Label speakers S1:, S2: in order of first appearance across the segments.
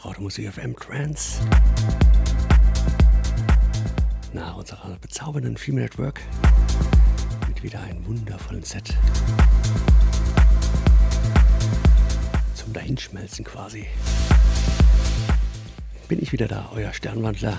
S1: Auf Radiomusik FM Trans. Nach unserer bezaubernden Female Network mit wieder einem wundervollen Set. Zum Dahinschmelzen quasi. Bin ich wieder da, euer Sternwandler.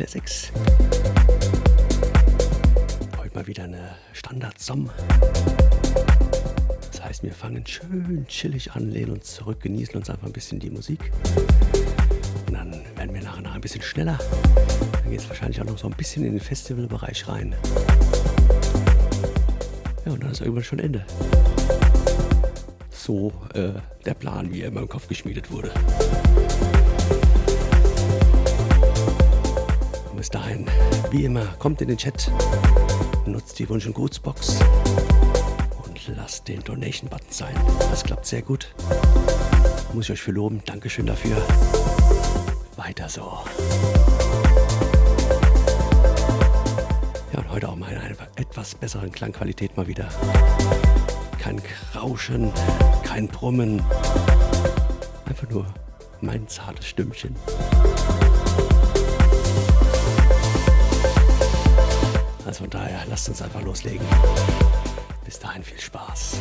S1: Classics. Heute mal wieder eine Standard Som. Das heißt, wir fangen schön chillig an, lehnen uns zurück, genießen uns einfach ein bisschen die Musik. Und dann werden wir nachher noch ein bisschen schneller. Dann geht es wahrscheinlich auch noch so ein bisschen in den Festivalbereich rein. Ja, und dann ist irgendwann schon Ende. So äh, der Plan, wie er in meinem Kopf geschmiedet wurde. Dahin, wie immer, kommt in den Chat, nutzt die Wunsch- und Gutsbox und lasst den Donation-Button sein. Das klappt sehr gut. Muss ich euch für loben. Dankeschön dafür. Weiter so. Ja, und heute auch mal in einer etwas besseren Klangqualität mal wieder. Kein Rauschen, kein Brummen. Einfach nur mein zartes Stimmchen. Also von daher, lasst uns einfach loslegen. Bis dahin viel Spaß.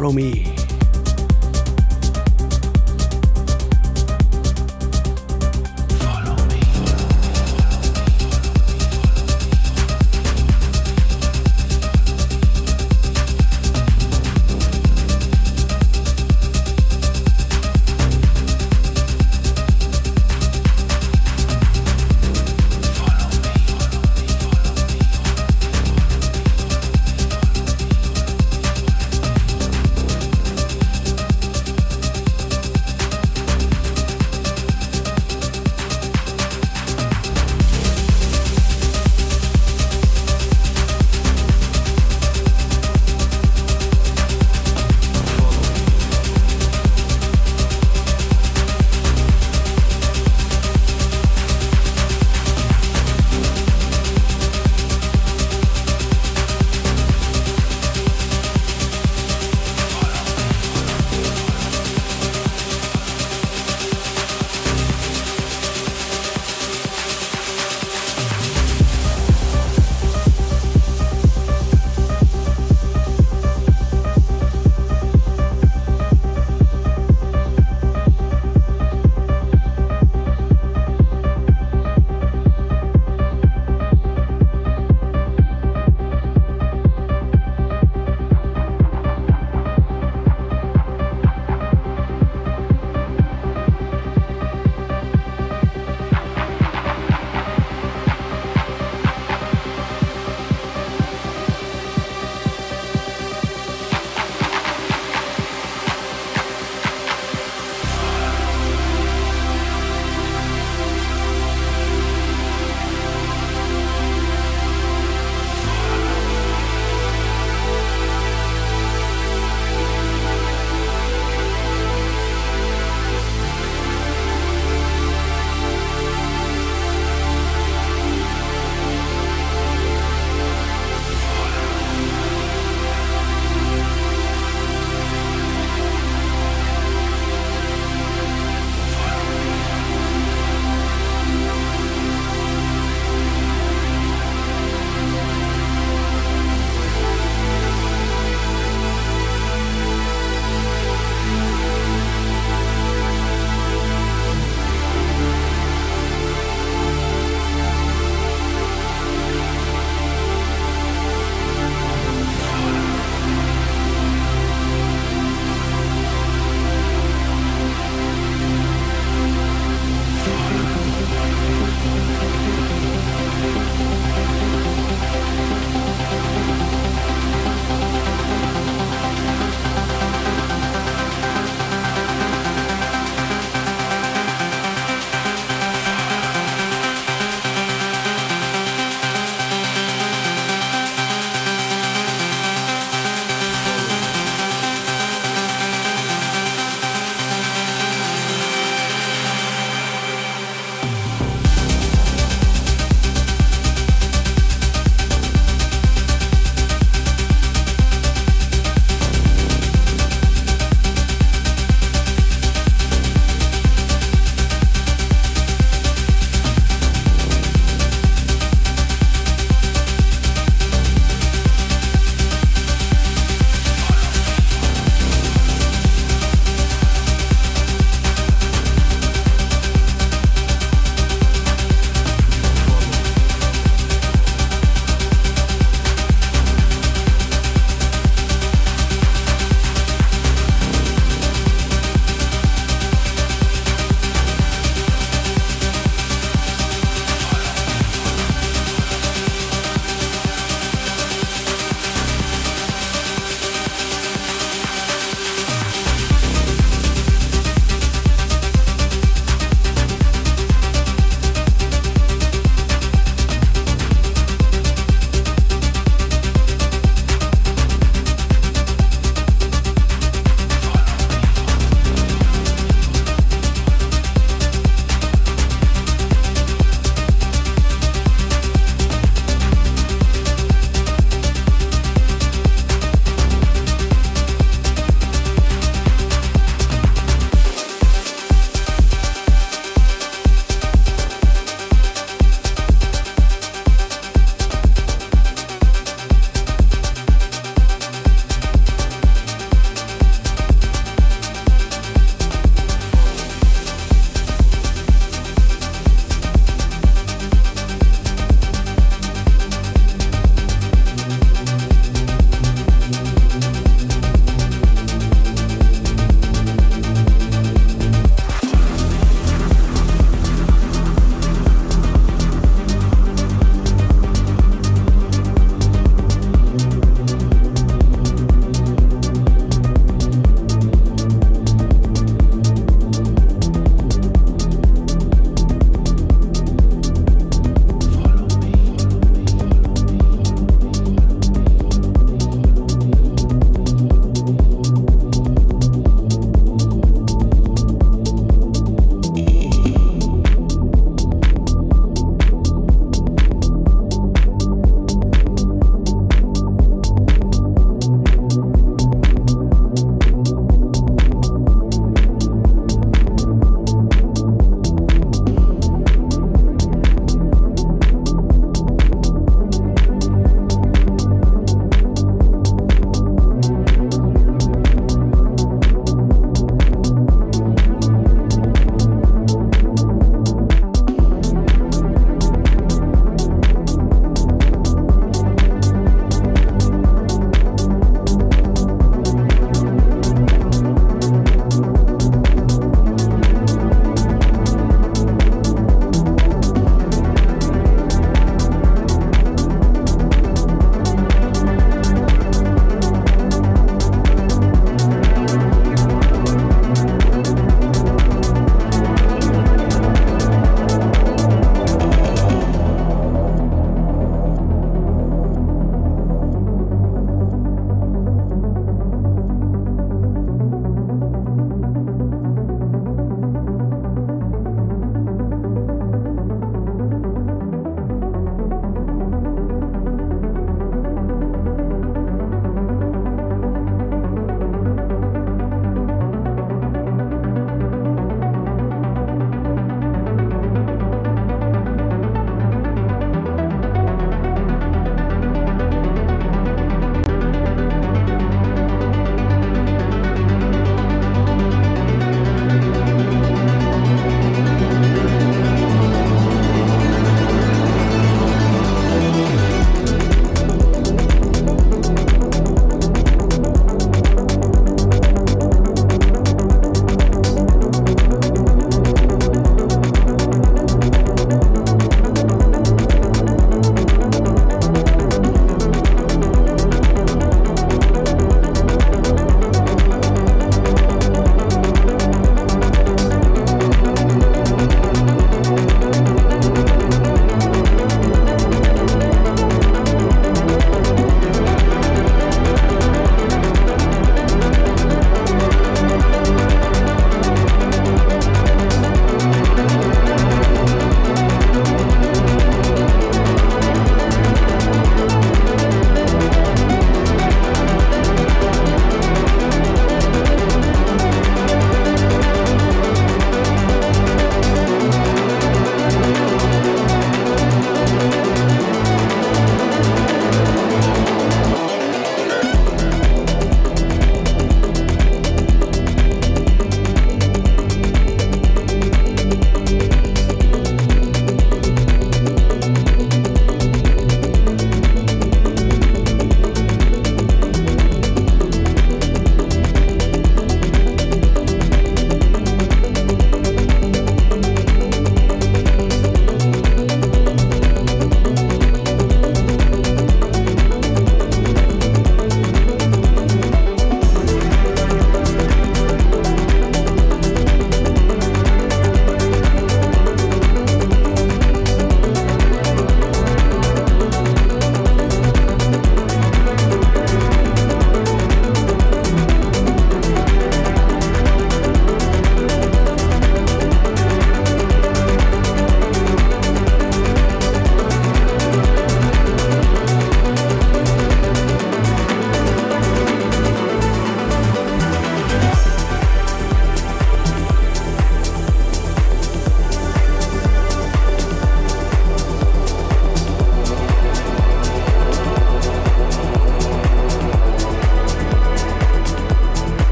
S1: Follow Me.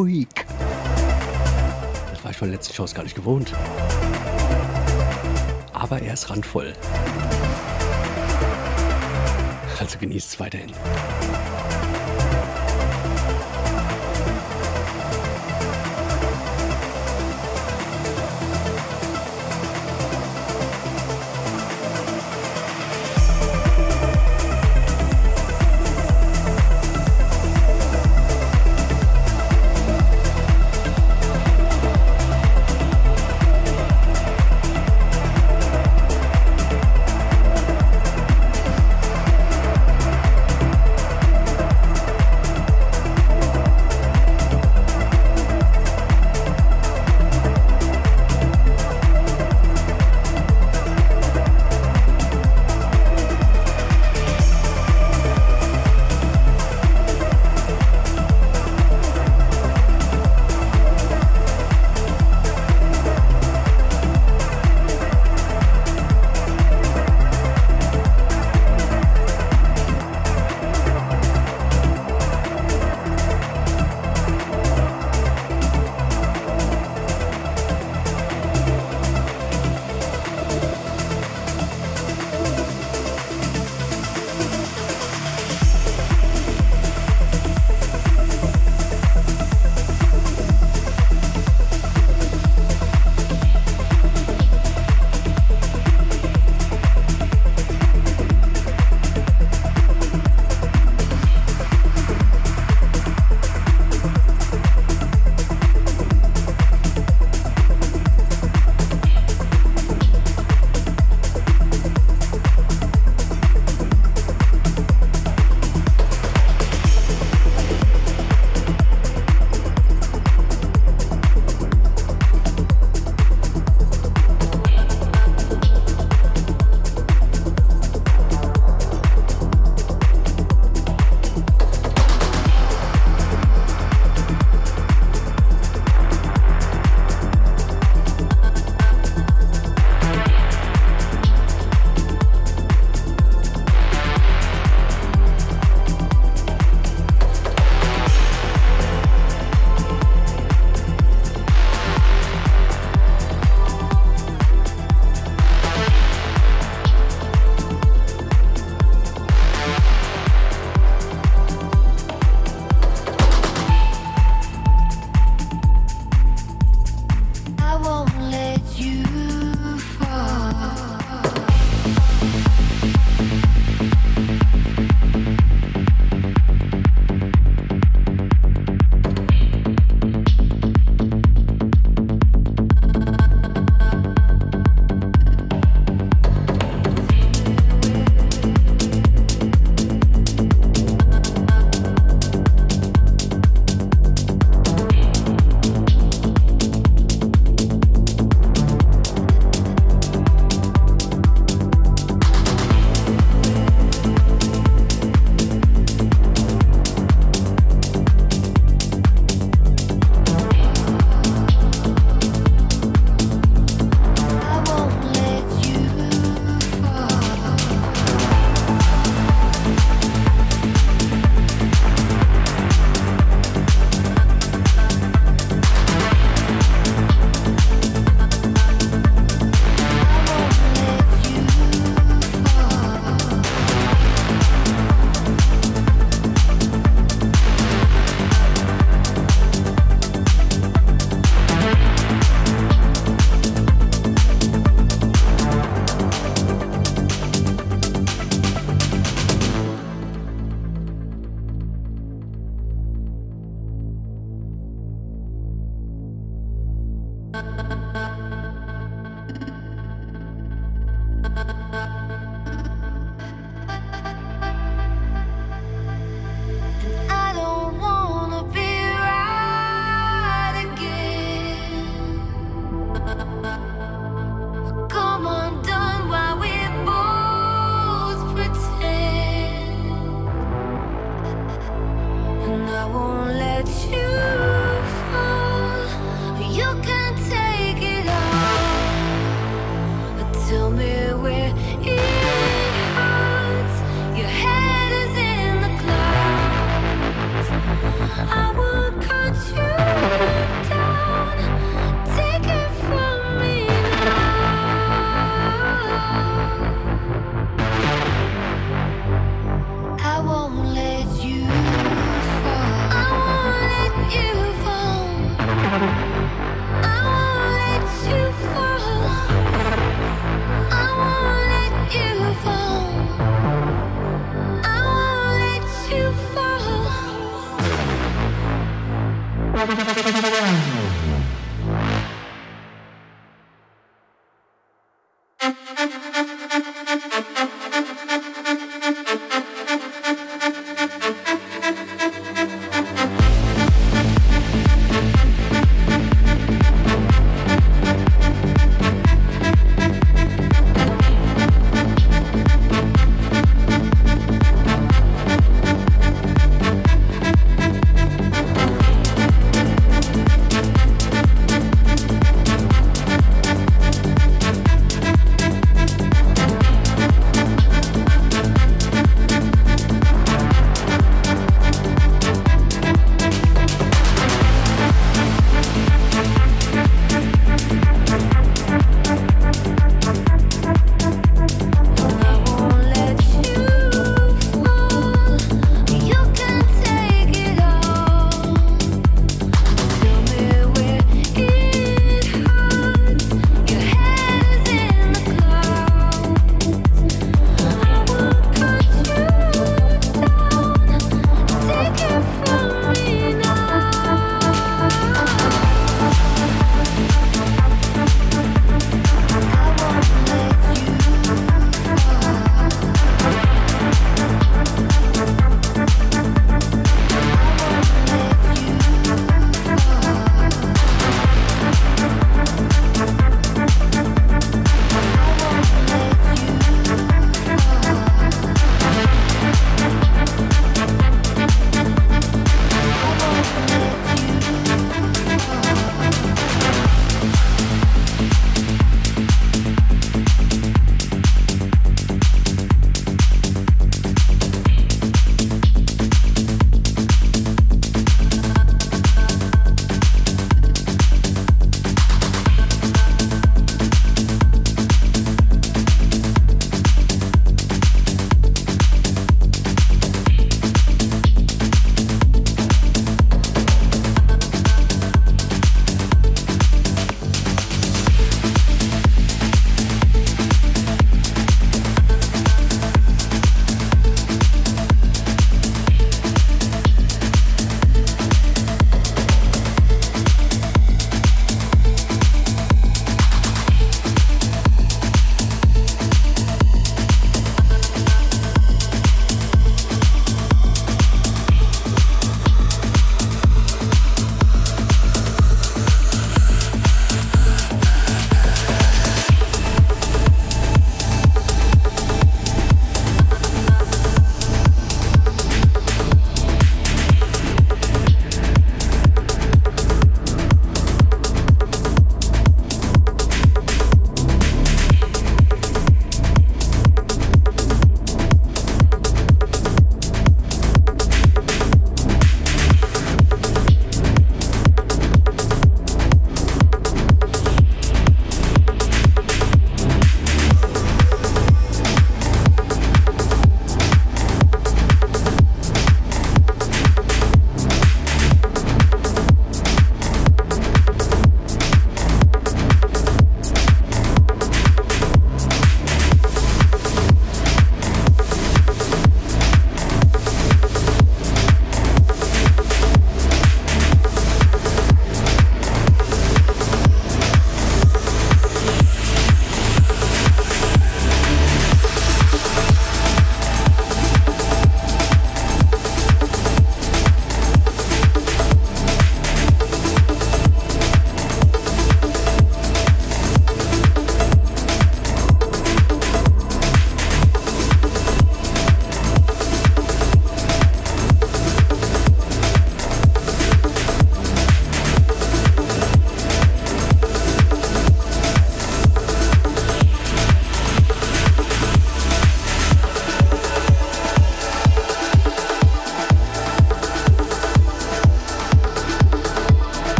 S1: Ruhig. Das war ich von letzten Shows gar nicht gewohnt. Aber er ist randvoll. Also genießt es weiterhin.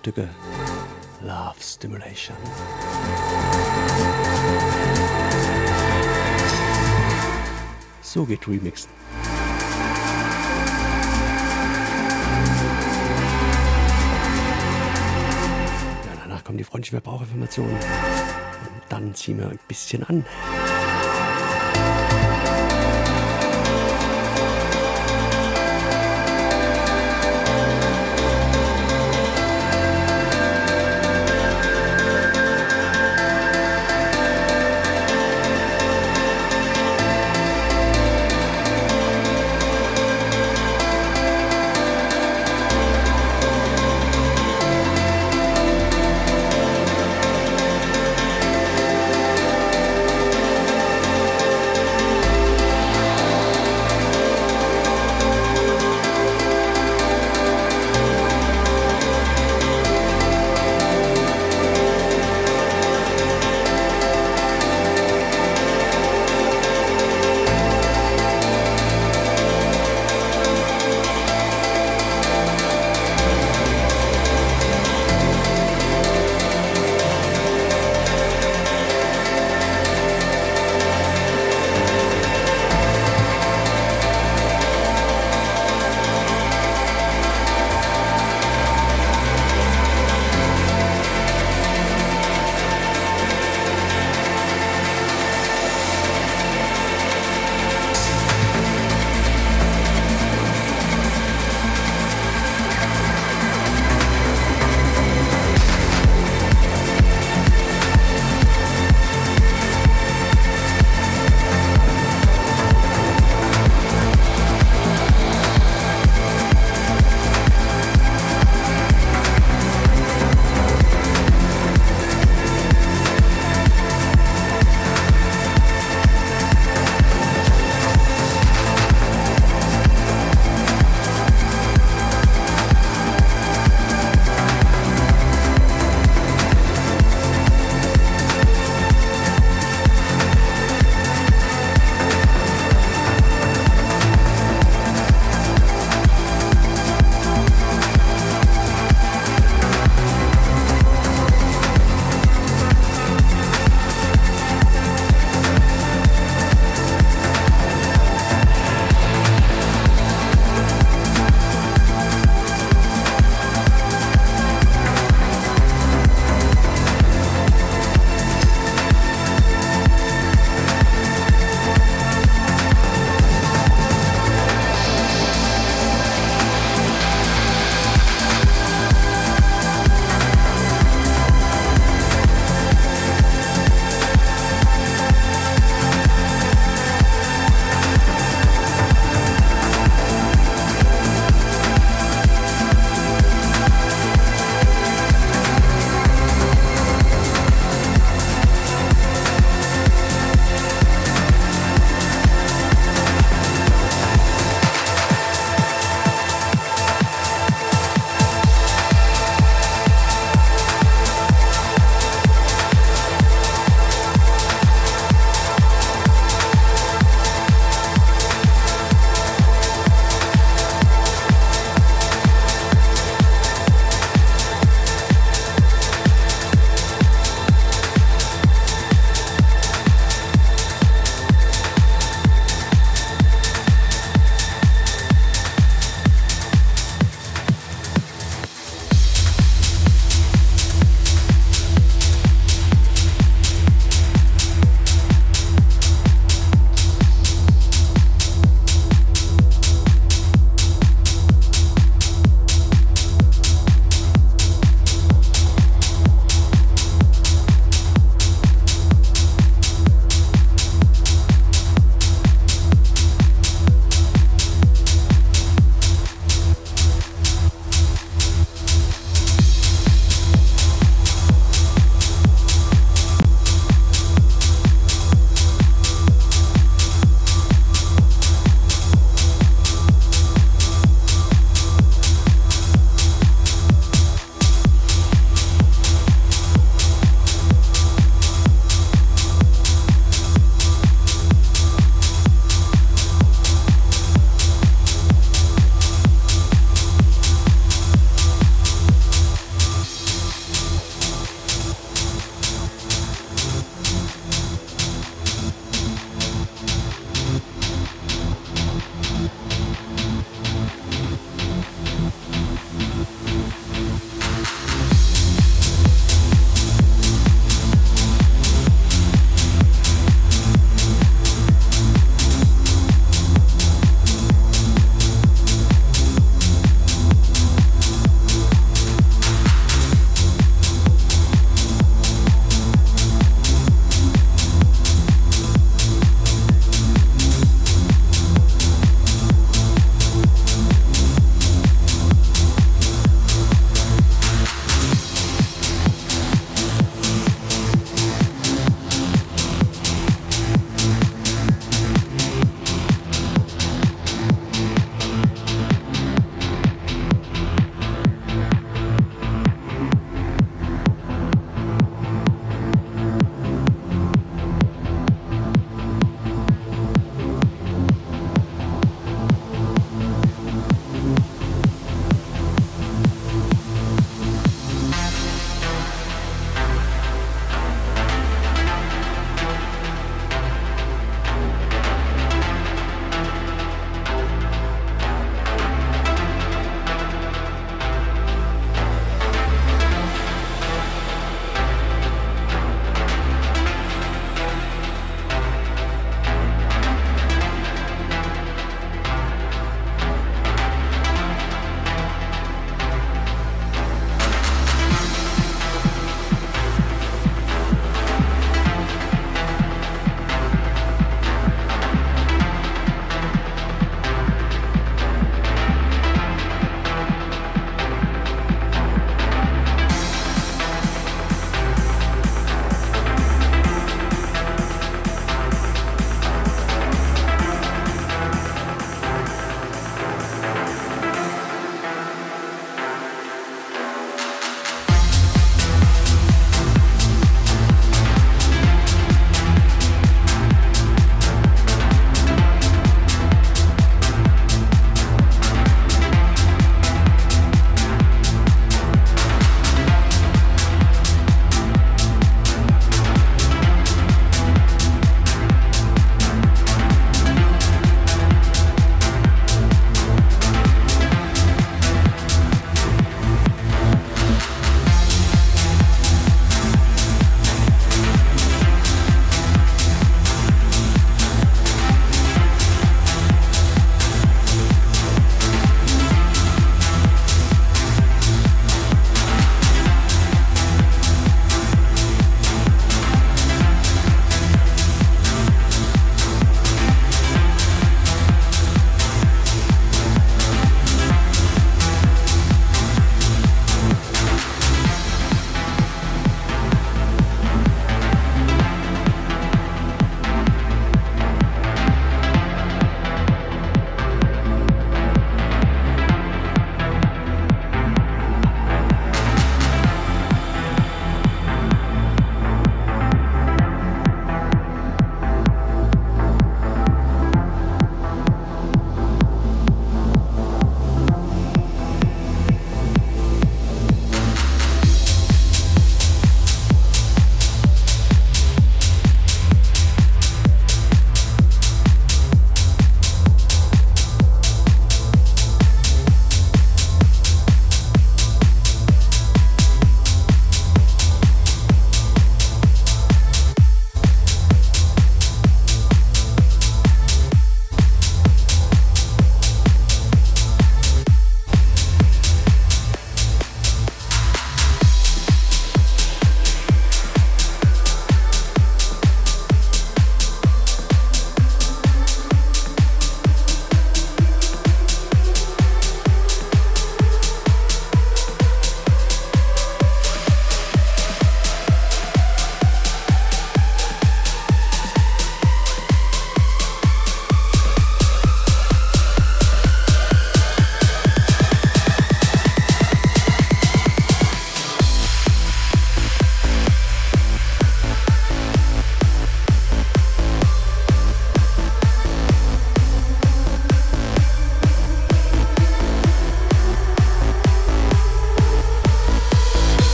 S1: Stücke, Love Stimulation. So geht Remixen. Ja, danach kommen die freundlichen Verbraucherinformationen. Und dann ziehen wir ein bisschen an.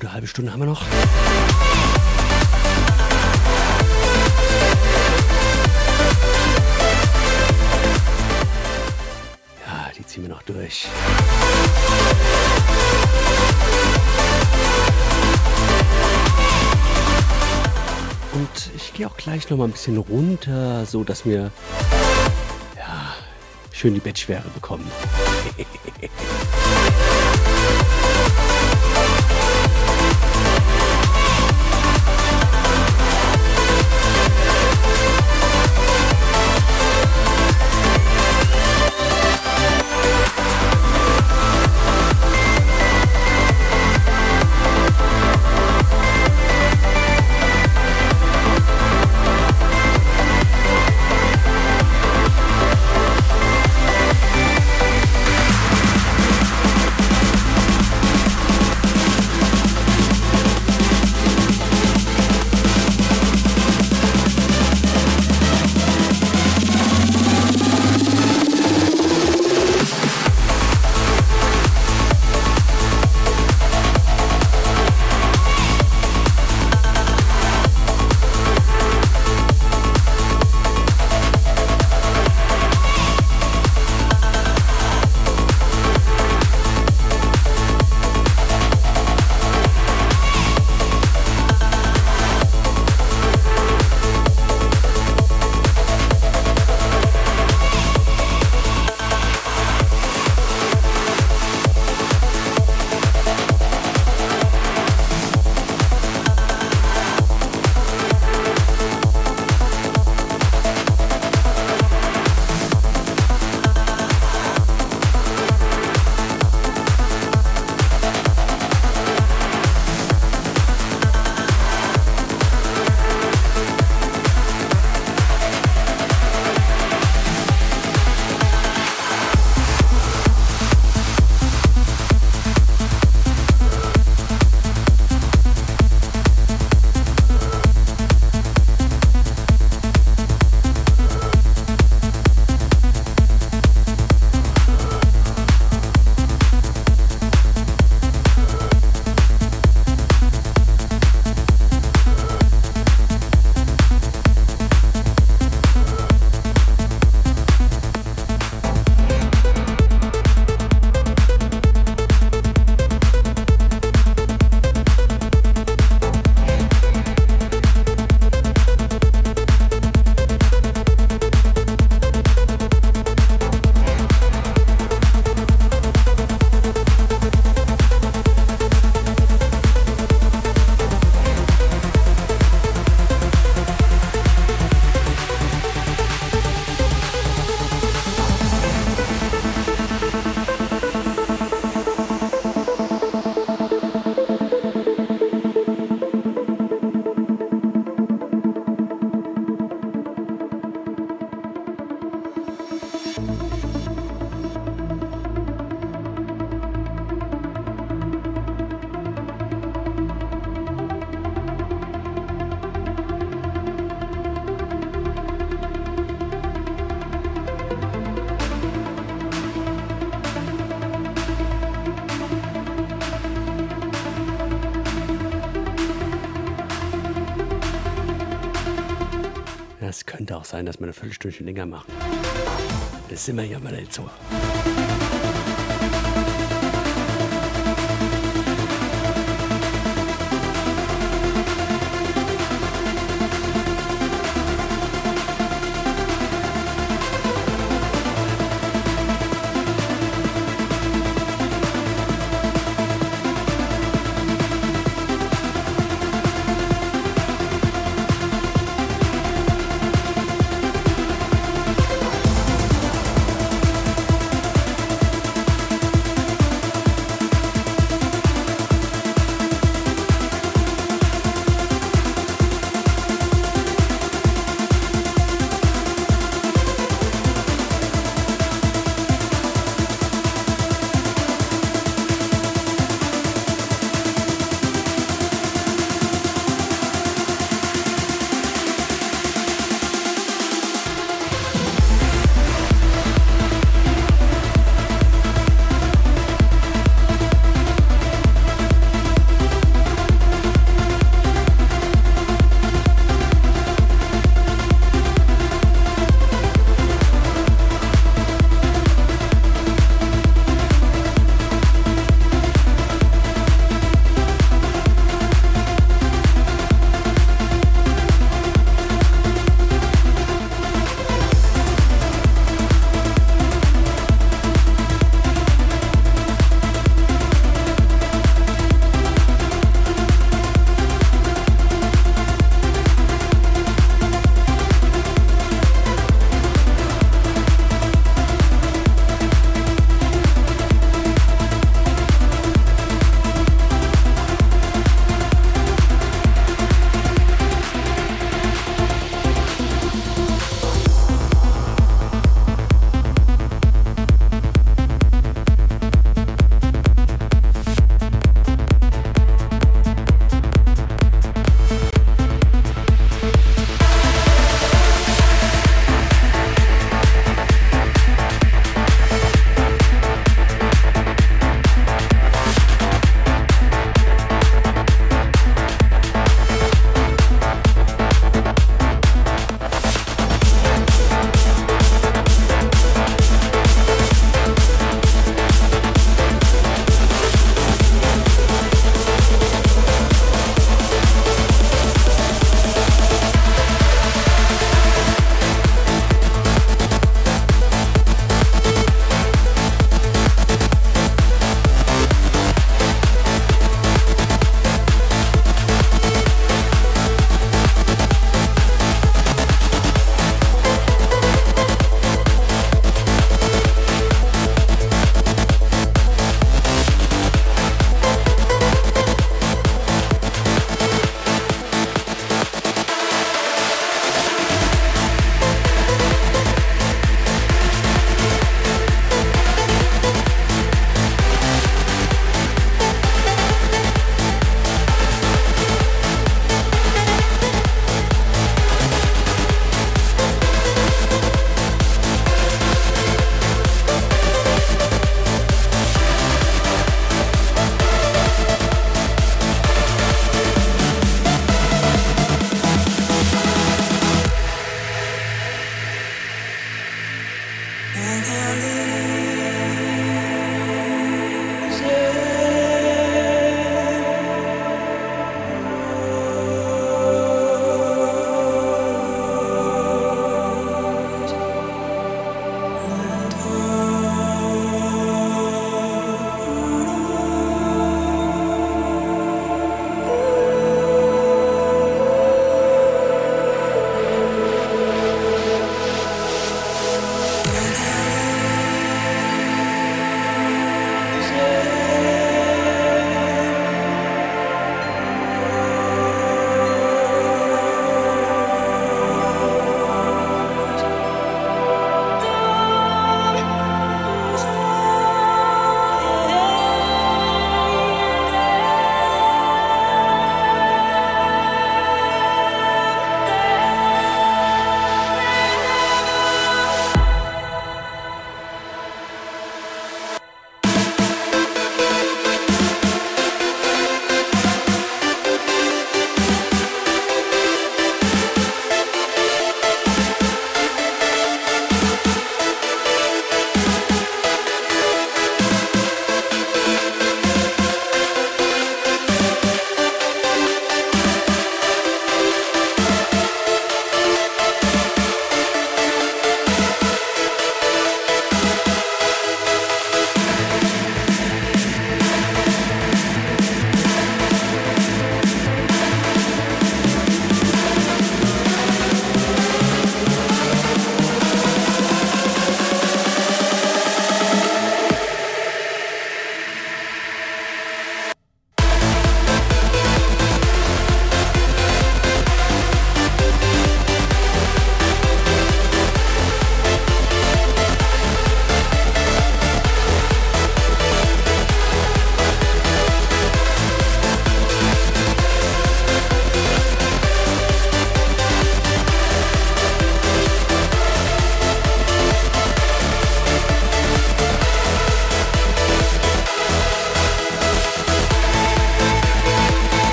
S1: Viertelstunde haben wir noch. Ja, die ziehen wir noch durch. Und ich gehe auch gleich noch mal ein bisschen runter, so dass wir ja, schön die Bettschwere bekommen. Viertelstunde länger machen. Das sind wir ja mal nicht so.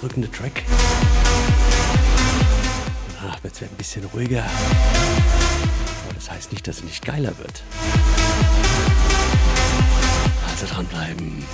S1: Drückende Track. Danach wird es ein bisschen ruhiger. Aber das heißt nicht, dass es nicht geiler wird. Also dranbleiben.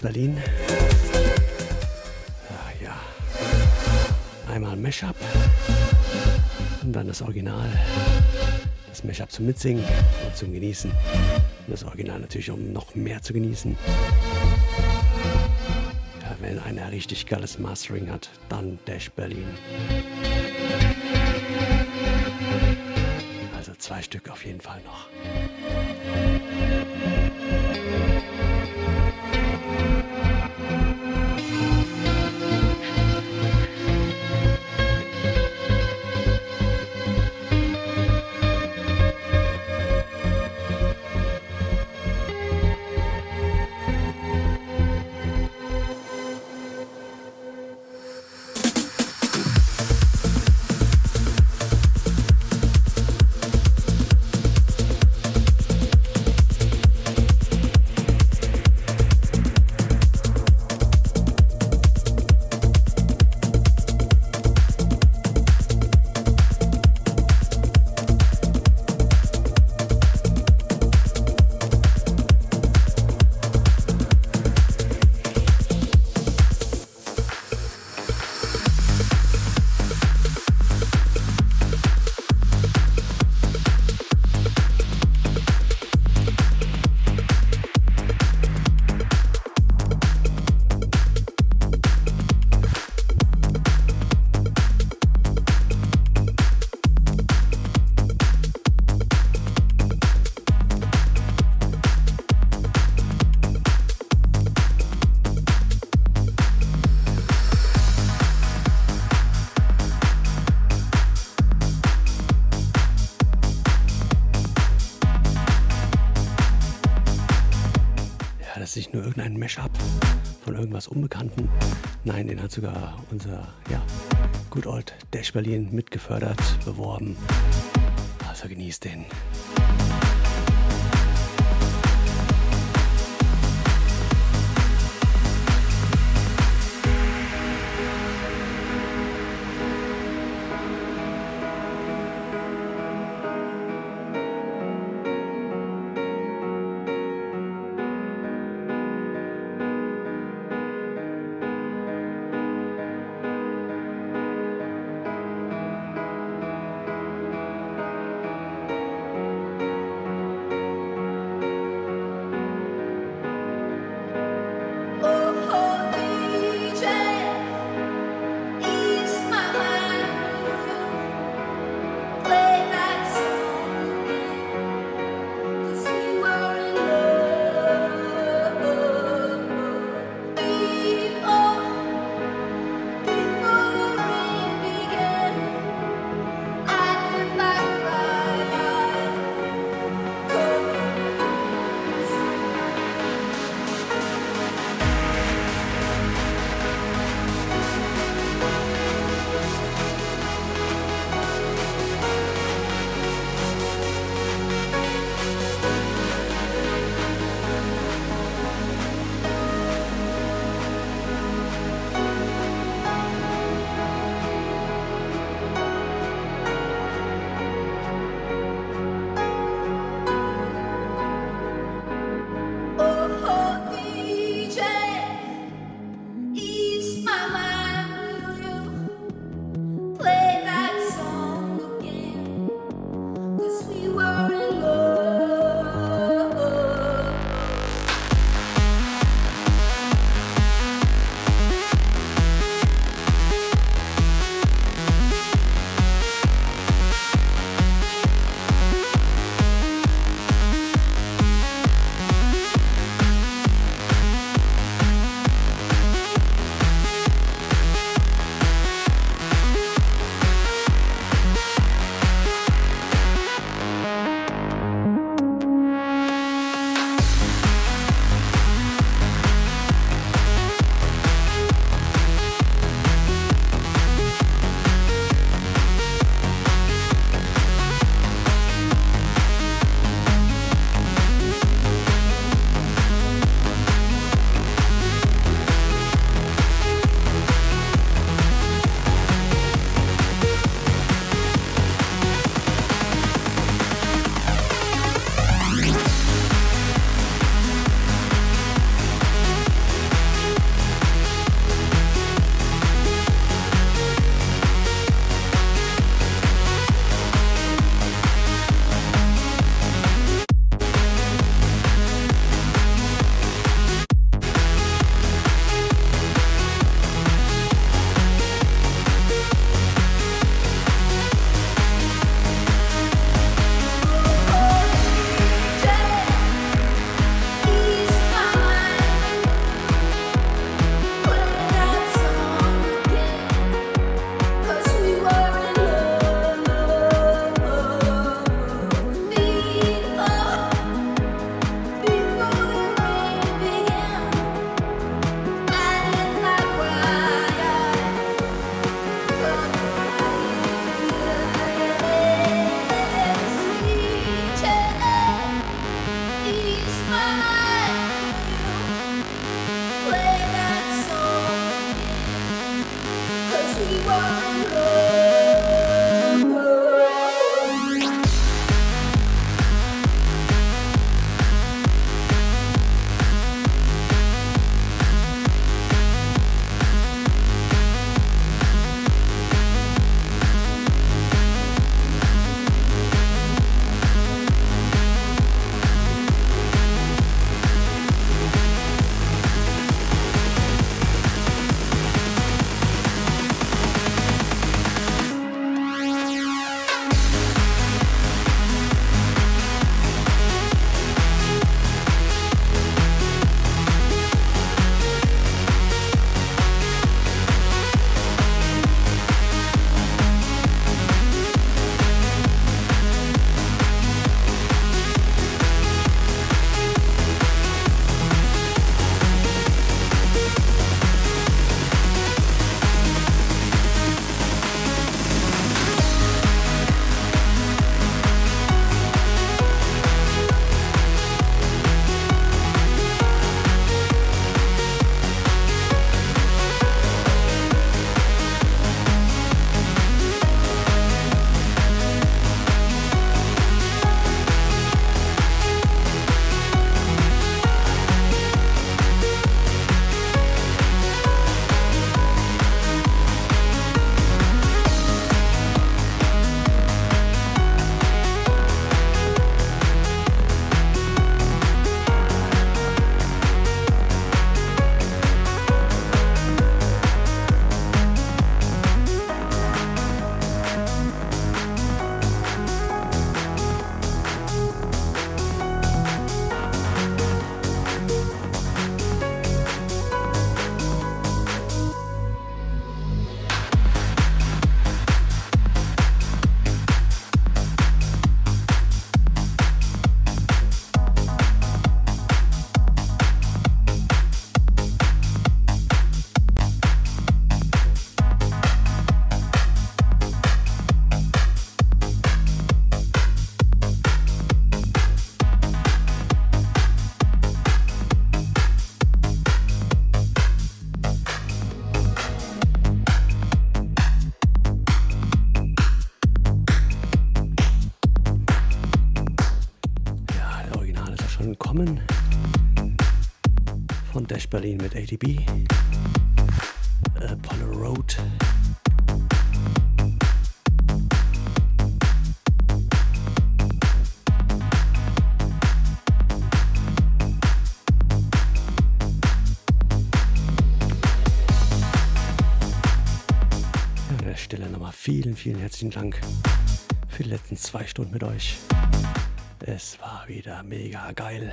S1: Berlin. Ja, ja. Einmal Mashup und dann das Original. Das Mashup zum Mitsingen und zum Genießen. Und das Original natürlich, um noch mehr zu genießen. Ja, wenn einer richtig geiles Mastering hat, dann Dash Berlin. Also zwei Stück auf jeden Fall noch. Unbekannten. Nein, den hat sogar unser, ja, Good Old Dash Berlin mitgefördert, beworben. Also genießt den. Berlin mit ADB. Apollo Road. an der Stelle nochmal vielen, vielen herzlichen Dank für die letzten zwei Stunden mit euch. Es war wieder mega geil.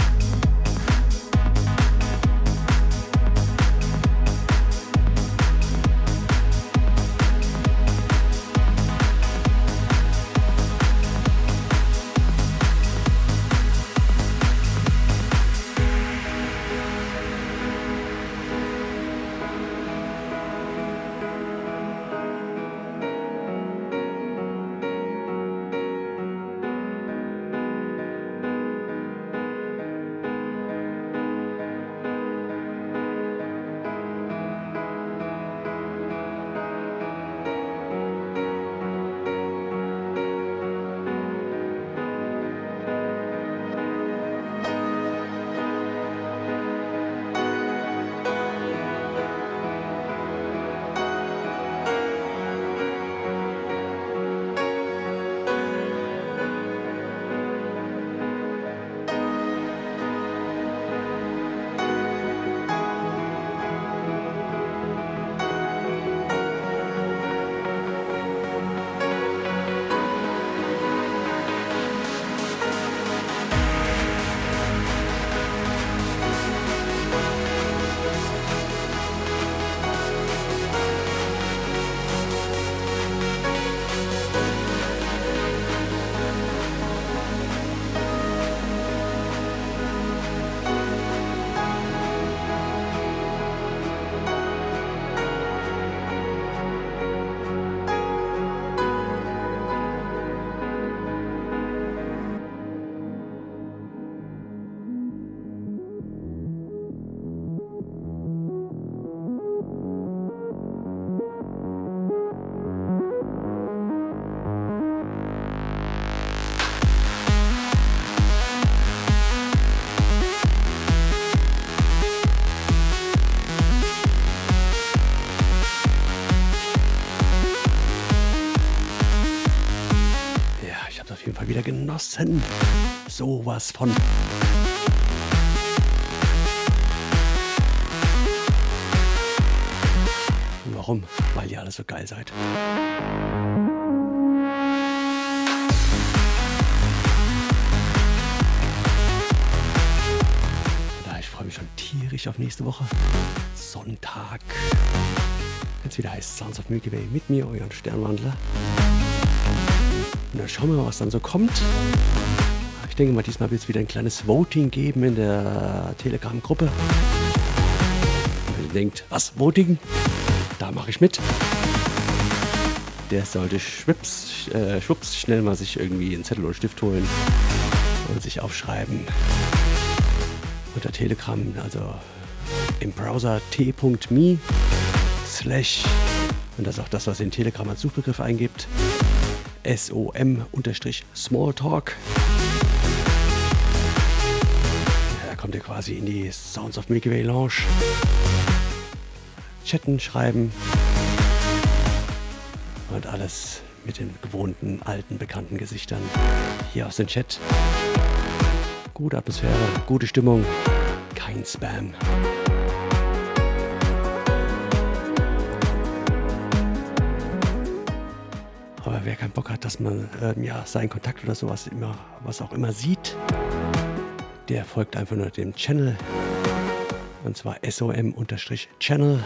S1: genossen. Sowas von. Und warum? Weil ihr alle so geil seid. Ich freue mich schon tierisch auf nächste Woche. Sonntag. Es wieder heißt Sounds of Milky Way mit mir, euren Sternwandler. Und dann schauen wir mal, was dann so kommt. Ich denke mal, diesmal wird es wieder ein kleines Voting geben in der Telegram-Gruppe. Wenn ihr denkt, was, Voting? Da mache ich mit. Der sollte schwupps, äh, schwupps schnell mal sich irgendwie einen Zettel oder Stift holen und sich aufschreiben. Unter Telegram, also im Browser t.me slash und das ist auch das, was ihr in Telegram als Suchbegriff eingibt. SOM-Smalltalk. Da kommt ihr quasi in die Sounds of Milky Way Lounge. Chatten, schreiben und alles mit den gewohnten, alten, bekannten Gesichtern hier aus dem Chat. Gute Atmosphäre, gute Stimmung, kein Spam. Wer keinen Bock hat, dass man ähm, ja, seinen Kontakt oder sowas immer, was auch immer sieht, der folgt einfach nur dem Channel. Und zwar SOM-Channel.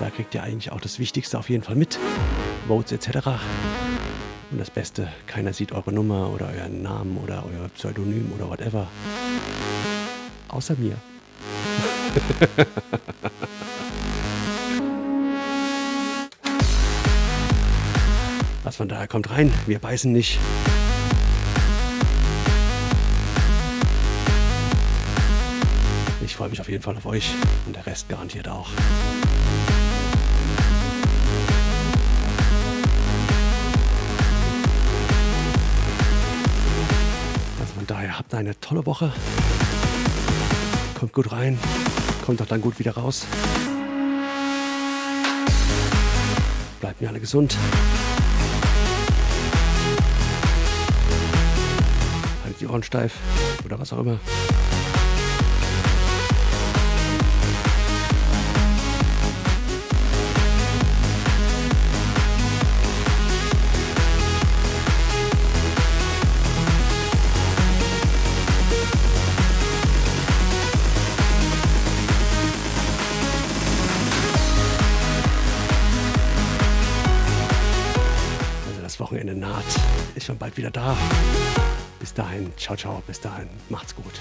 S1: Da kriegt ihr eigentlich auch das Wichtigste auf jeden Fall mit. Votes etc. Und das Beste, keiner sieht eure Nummer oder euren Namen oder euer Pseudonym oder whatever. Außer mir. Also von daher kommt rein, wir beißen nicht. Ich freue mich auf jeden Fall auf euch und der Rest garantiert auch. Also von daher habt eine tolle Woche. Kommt gut rein, kommt auch dann gut wieder raus. Bleibt mir alle gesund. Ohrensteif oder was auch immer. dahin, ciao, ciao, bis dahin, macht's gut.